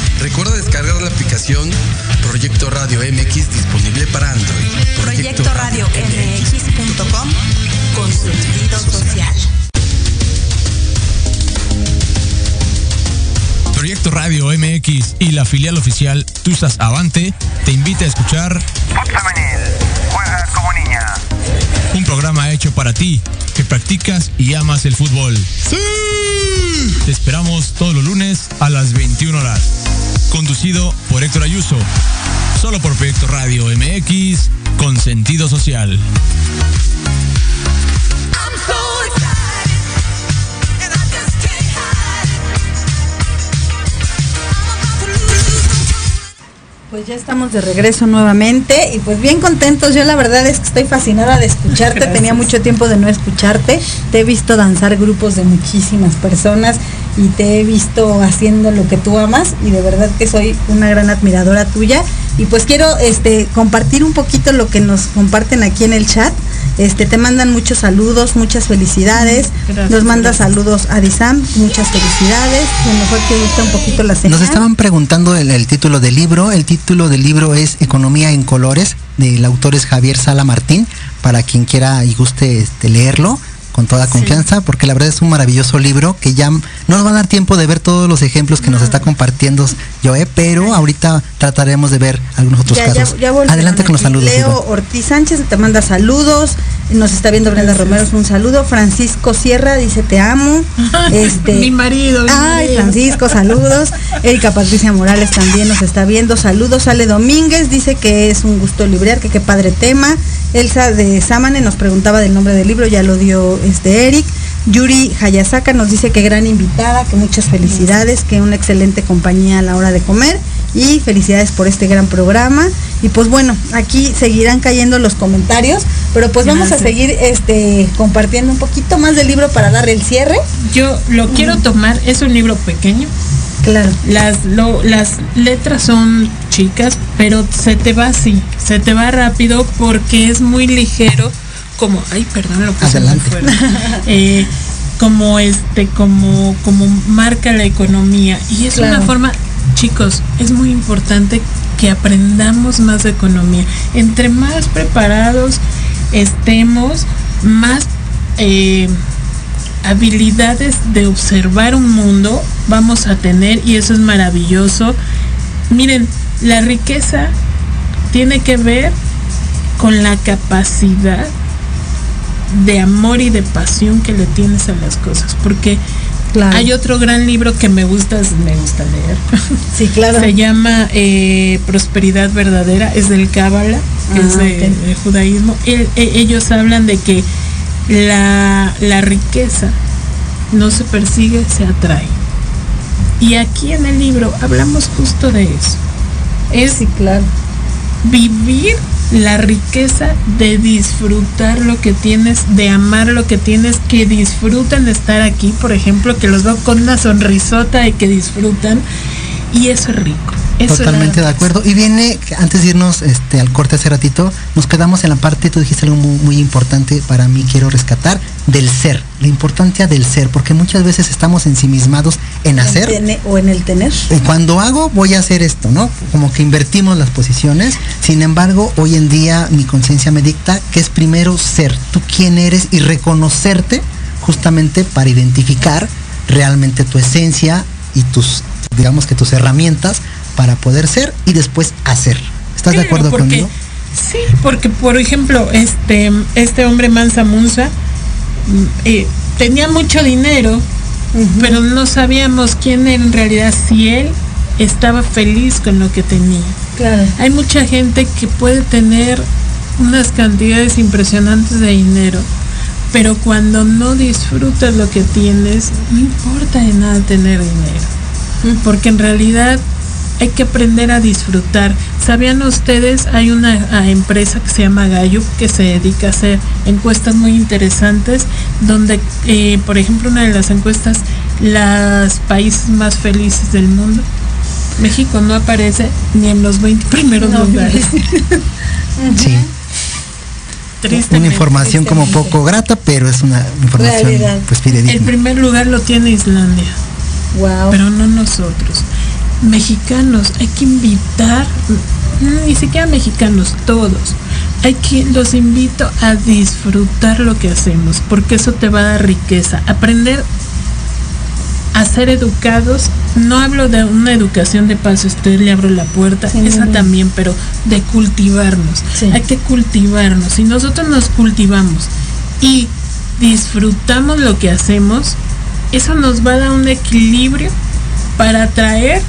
Recuerda descargar la aplicación Proyecto Radio MX disponible para Android. Proyecto Radio MX.com con sentido social. Proyecto Radio MX y la filial oficial Tusas Avante te invita a escuchar. Juega como niña. un programa hecho para ti que practicas y amas el fútbol. ¡Sí! Te esperamos todos los lunes a las 21 horas. Conducido por Héctor Ayuso. Solo por Proyecto Radio MX con sentido social. Pues ya estamos de regreso nuevamente y pues bien contentos. Yo la verdad es que estoy fascinada de escucharte. Gracias. Tenía mucho tiempo de no escucharte. Te he visto danzar grupos de muchísimas personas y te he visto haciendo lo que tú amas y de verdad que soy una gran admiradora tuya. Y pues quiero este compartir un poquito lo que nos comparten aquí en el chat. Este te mandan muchos saludos, muchas felicidades. Gracias, nos manda gracias. saludos a Disam, muchas felicidades. A lo mejor que gusta un poquito la señal. Nos estaban preguntando el, el título del libro. El título del libro es Economía en Colores, del autor es Javier Sala Martín, para quien quiera y guste este, leerlo con toda confianza, porque la verdad es un maravilloso libro que ya no nos va a dar tiempo de ver todos los ejemplos que nos está compartiendo Joe, pero ahorita trataremos de ver algunos otros Ya, ya- casos. ya volvieron Adelante con los saludos. Leo. Ortiz Sánchez te manda saludos. Nos está viendo Brenda Romero, un saludo. Francisco Sierra dice te amo. <laughs> Este, Mi marido. mi Ay, marido. Francisco, saludos. Erika Patricia Morales también nos está viendo. Saludos. Ale Domínguez dice que es un gusto librear, que qué padre tema. Elsa de Samane nos preguntaba del nombre del libro, ya lo dio este Eric. Yuri Hayasaka nos dice que gran invitada, que muchas felicidades, que una excelente compañía a la hora de comer y felicidades por este gran programa. Y pues bueno, aquí seguirán cayendo los comentarios, pero pues vamos a seguir este compartiendo un poquito más del libro para dar el cierre. Yo lo quiero tomar, es un libro pequeño. Claro. Las, lo- las letras son chicas, pero se te va así, se te va rápido porque es muy ligero, como, ay, perdón, lo puse muy Adelante. fuerte. <laughs> Eh, como este, como, como marca la economía. Y es Claro. una forma, chicos, es muy importante que aprendamos más de economía. Entre más preparados estemos, más eh, habilidades de observar un mundo vamos a tener y eso es maravilloso. Miren, la riqueza tiene que ver con la capacidad de amor y de pasión que le tienes a las cosas, porque Claro. hay otro gran libro que me gusta, me gusta leer. Sí, claro. Se llama eh, Prosperidad Verdadera, es del Cábala, es Ah, de, ok. del judaísmo. El- e- ellos hablan de que la, la riqueza no se persigue, se atrae. Y aquí en el libro hablamos justo de eso. Es Sí, claro. vivir la riqueza de disfrutar lo que tienes, de amar lo que tienes, que disfrutan estar aquí, por ejemplo, que los veo con una sonrisota y que disfrutan. Y eso es rico. Eso Totalmente de acuerdo. Y viene, antes de irnos este, al corte hace ratito, nos quedamos en la parte, tú dijiste algo muy, muy importante para mí, quiero rescatar, del ser, la importancia del ser, porque muchas veces estamos ensimismados en hacer. Tene- o en el tener. Y Cuando hago, voy a hacer esto, ¿no? Como que invertimos las posiciones. Sin embargo, hoy en día mi conciencia me dicta que es primero ser, tú quién eres y reconocerte justamente para identificar realmente tu esencia y tus, digamos que tus herramientas para poder ser y después hacer. ¿Estás de acuerdo porque- conmigo? Sí, porque por ejemplo, este, este hombre Mansa Munza mm, eh, tenía mucho dinero, pero no sabíamos quién era en realidad, si él estaba feliz con lo que tenía. Claro. Hay mucha gente que puede tener unas cantidades impresionantes de dinero, pero cuando no disfrutas lo que tienes, no importa de nada tener dinero, porque en realidad hay que aprender a disfrutar. ¿Sabían ustedes? Hay una ah, empresa que se llama Gallup que se dedica a hacer encuestas muy interesantes, donde, eh, por ejemplo, una de las encuestas, los países más felices del mundo, México no aparece ni en los 20 primeros No, lugares. <laughs> Sí. Tristemente. Una información como poco grata, pero es una información Realidad. pues El primer lugar lo tiene Islandia, Wow. pero no nosotros. Mexicanos, hay que invitar, mm, ni siquiera mexicanos, todos. Hay que, los invito a disfrutar lo que hacemos, porque eso te va a dar riqueza. Aprender a ser educados, no hablo de una educación de paso, usted le abro la puerta, Sí, esa también, pero de cultivarnos. Sí. Hay que cultivarnos. Si nosotros nos cultivamos y disfrutamos lo que hacemos, eso nos va a dar un equilibrio para atraer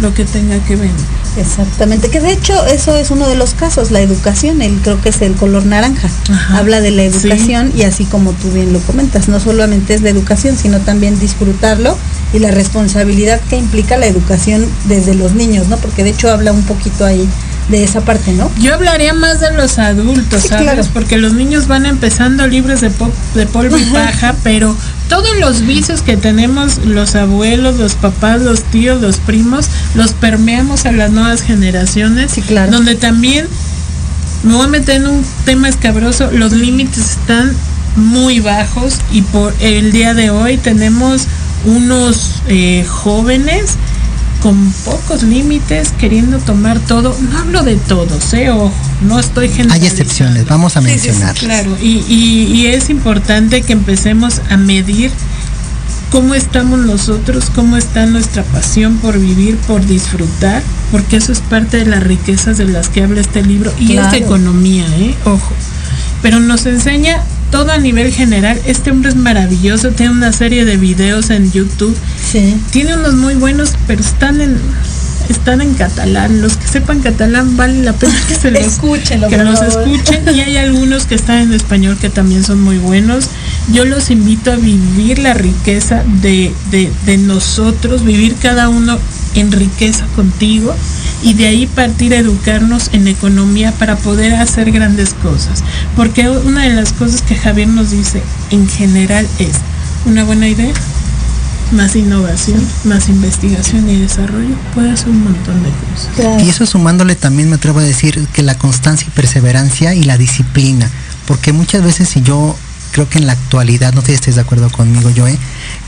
lo que tenga que venir. Exactamente, que de hecho eso es uno de los casos, la educación, el, creo que es el color naranja. Ajá. Habla de la Sí. educación y así como tú bien lo comentas, no solamente es la educación, sino también disfrutarlo y la responsabilidad que implica la educación desde los niños, ¿no? Porque de hecho habla un poquito ahí de esa parte, ¿no? Yo hablaría más de los adultos, Sí, ¿sabes? claro. Porque los niños van empezando libres de, pop- de polvo y paja, pero todos los vicios que tenemos los abuelos, los papás, los tíos, los primos, los permeamos a las nuevas generaciones. Sí, claro. Donde también me voy a meter en un tema escabroso, los límites están muy bajos y por el día de hoy tenemos unos eh, jóvenes con pocos límites queriendo tomar todo. No hablo de todos, eh, ojo, no estoy Hay excepciones, vamos a Sí, sí, sí, mencionar. Claro, y, y- y es importante que empecemos a medir cómo estamos nosotros, cómo está nuestra pasión por vivir, por disfrutar, porque eso es parte de las riquezas de las que habla este libro y es Claro. de economía, ¿eh? ojo. Pero nos enseña todo a nivel general. Este hombre es maravilloso, tiene una serie de videos en YouTube, Sí. tiene unos muy buenos, pero están en están en catalán. Los que sepan catalán vale la pena que se <laughs> los Escúchenlo, que los escuchen y hay algunos que están en español que también son muy buenos. Yo los invito a vivir la riqueza de, de, de nosotros, vivir cada uno en riqueza contigo y de ahí partir a educarnos en economía para poder hacer grandes cosas. Porque una de las cosas que Javier nos dice en general es una buena idea, más innovación, más investigación y desarrollo, puede hacer un montón de cosas. Claro. Y eso sumándole también me atrevo a decir que la constancia y perseverancia y la disciplina. Porque muchas veces, y yo creo que en la actualidad, no sé si estés de acuerdo conmigo, Joe,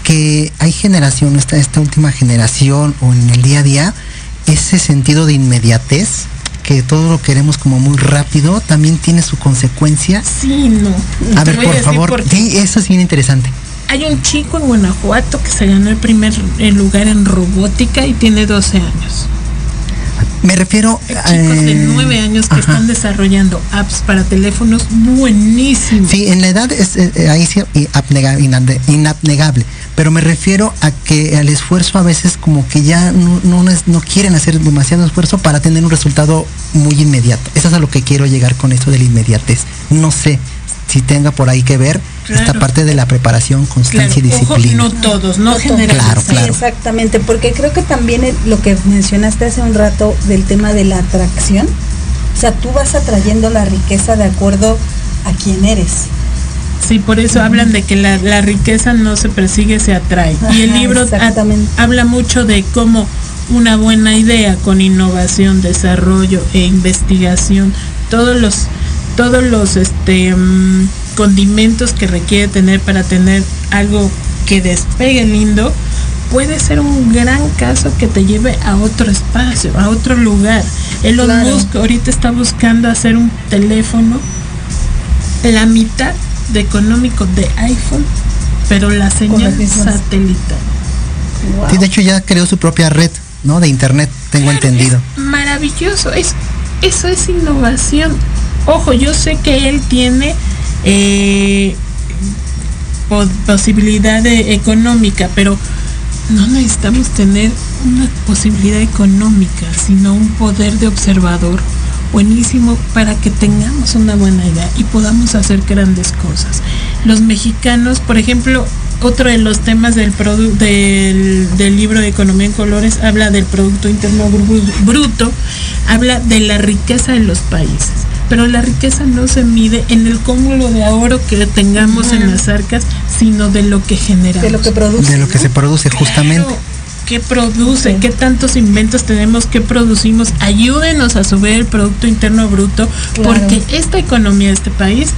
que hay generación, esta, esta última generación o en el día a día, ese sentido de inmediatez, que todo lo queremos como muy rápido, también tiene su consecuencia. Sí, no. A ver, por favor, por sí, eso es bien interesante. Hay un chico en Guanajuato que se ganó el primer lugar en robótica y tiene 12 años. Me refiero Hay chicos de eh, 9 años que ajá. están desarrollando apps para teléfonos buenísimos. Sí, en la edad es eh, eh, ahí sí inade- inabnegable, pero me refiero a que el esfuerzo a veces como que ya no, no, es- no quieren hacer demasiado esfuerzo para tener un resultado muy inmediato. Eso es a lo que quiero llegar con esto de la inmediatez. No sé si tenga por ahí que ver esta parte de la preparación, Claro, constancia y ojo, disciplina. no todos, no, No generalizar. Claro, claro. Sí, exactamente, porque creo que también lo que mencionaste hace un rato del tema de la atracción, o sea, tú vas atrayendo la riqueza de acuerdo a quién eres. Sí, por eso hablan de que la, la riqueza no se persigue, se atrae. y el libro ha- exactamente. habla mucho de cómo una buena idea con innovación, desarrollo e investigación, todos los todos los este mm, condimentos que requiere tener para tener algo que despegue lindo, puede ser un gran caso que te lleve a otro espacio, a otro lugar. Elon Claro. Musk ahorita está buscando hacer un teléfono la mitad de económico de iPhone, pero la señal satelital. Wow. Sí, de hecho ya creó su propia red, ¿no? De internet, tengo entendido. Es maravilloso, es, eso es innovación. Ojo, yo sé que él tiene eh, po- posibilidad económica, pero no necesitamos tener una posibilidad económica, sino un poder de observador buenísimo para que tengamos una buena idea y podamos hacer grandes cosas. Los mexicanos, por ejemplo, otro de los temas del, del, del libro de Economía en Colores habla del Producto Interno Bru- Bruto, habla de la riqueza de los países. Pero la riqueza no se mide en el cúmulo de oro que tengamos en las arcas, sino de lo que generamos. de lo que produce. De lo que ¿no? se produce justamente. Claro, ¿Qué produce? Sí. ¿Qué tantos inventos tenemos? ¿Qué producimos? Ayúdenos a subir el Producto Interno Bruto, Claro. porque esta economía de este país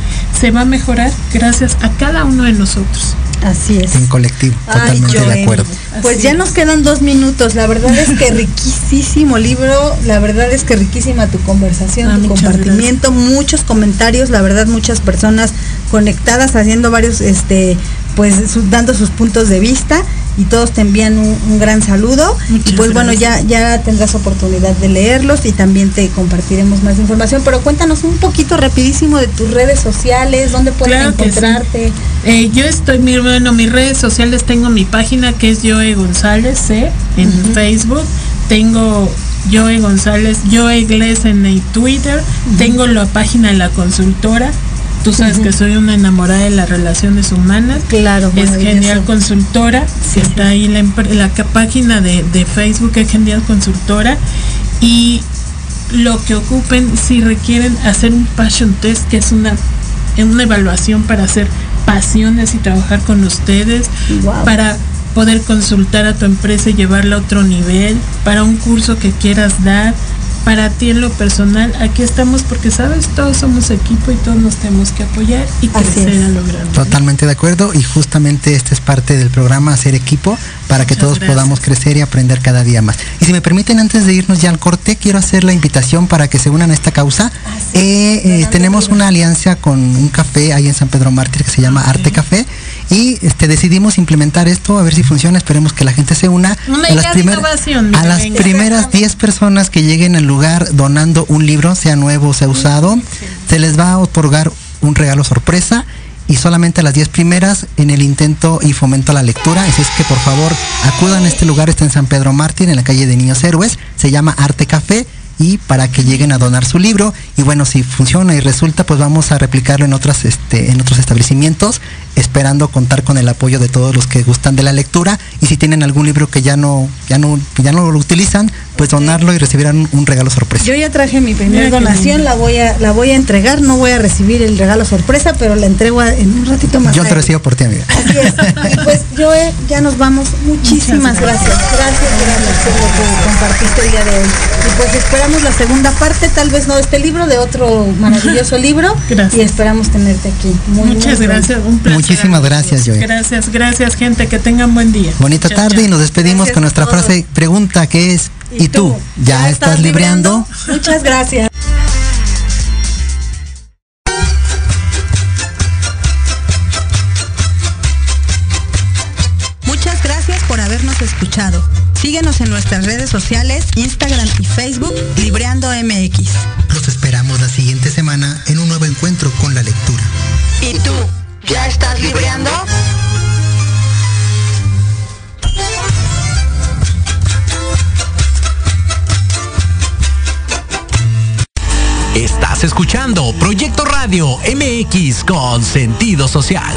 se va a mejorar gracias a cada uno de nosotros. Así es. En colectivo, Ay, totalmente de Joel. acuerdo. Pues Así ya es. nos quedan dos minutos. La verdad es que <laughs> riquísimo libro. La verdad es que riquísima tu conversación, Ah, tu compartimiento, muchos comentarios. La verdad, muchas personas conectadas haciendo varios, este, pues su- dando sus puntos de vista y todos te envían un, un gran saludo. Muchas y pues bueno, ya, ya tendrás oportunidad de leerlos y también te compartiremos más información. Pero cuéntanos un poquito rapidísimo de tus redes sociales, dónde Claro sí. encontrarte. Eh, yo estoy, mi bueno, mis redes sociales tengo mi página que es Joe González C en. Facebook, tengo Joe González, Joe Gles en el Twitter, tengo la página de la consultora Tú sabes que soy una enamorada de las relaciones humanas. Claro, Es. Genial Consultora, que está ahí la, página de, de Facebook es Genial Consultora. Y lo que ocupen, si requieren hacer un passion test, que es una, una evaluación para hacer pasiones y trabajar con ustedes, Wow. para poder consultar a tu empresa y llevarla a otro nivel, para un curso que quieras dar, para ti en lo personal, aquí estamos porque sabes, todos somos equipo y todos nos tenemos que apoyar y Así crecer es. a lo grande. Totalmente de acuerdo y justamente este es parte del programa Hacer Equipo para que Muchas todos gracias. podamos crecer y aprender cada día más. Y si me permiten, antes de irnos ya al corte, quiero hacer la invitación para que se unan a esta causa. Eh, eh, tenemos una alianza con un café ahí en San Pedro Mártir que se llama Arte Café y este decidimos implementar esto a ver si funciona. Esperemos que la gente se una. Una a las, primer- a las primeras 10 personas que lleguen al lugar donando un libro, sea nuevo o sea usado, se les va a otorgar un regalo sorpresa y solamente las 10 primeras en el intento y fomento a la lectura. Así es que por favor acudan a este lugar, está en San Pedro Mártir, en la calle de Niños Héroes, se llama Arte Café. Y para que lleguen a donar su libro. Y bueno si funciona y resulta pues vamos a replicarlo en este en otros establecimientos esperando contar con el apoyo de todos los que gustan de la lectura y si tienen algún libro que ya no ya no que ya no lo utilizan pues donarlo y recibirán un, regalo sorpresa Yo ya traje mi primera donación, la voy a la voy a entregar, no voy a recibir el regalo sorpresa, pero la entrego en un ratito más. yo te recibo por ti amiga Así es. Y pues yo ya nos vamos. Muchísimas gracias. Gracias, gracias por lo que compartiste el día de hoy. Y pues esperamos la segunda parte, tal vez no de este libro, de otro maravilloso libro. Gracias. Y esperamos tenerte aquí. Muy, Muchas gracias, un placer. Muchísimas gracias, Joel. Gracias, gracias gente, que tengan buen día. bonita Chao, tarde chao. y nos despedimos Gracias con nuestra frase pregunta que es ¿y tú ya, estás libreando? Muchas gracias. Muchas gracias por habernos escuchado. Síguenos en nuestras redes sociales, Instagram y Facebook, Libreando MX. Los esperamos la siguiente semana en un nuevo encuentro con la lectura. ¿Y tú? ¿Ya estás libreando? Estás escuchando Proyecto Radio MX con sentido social.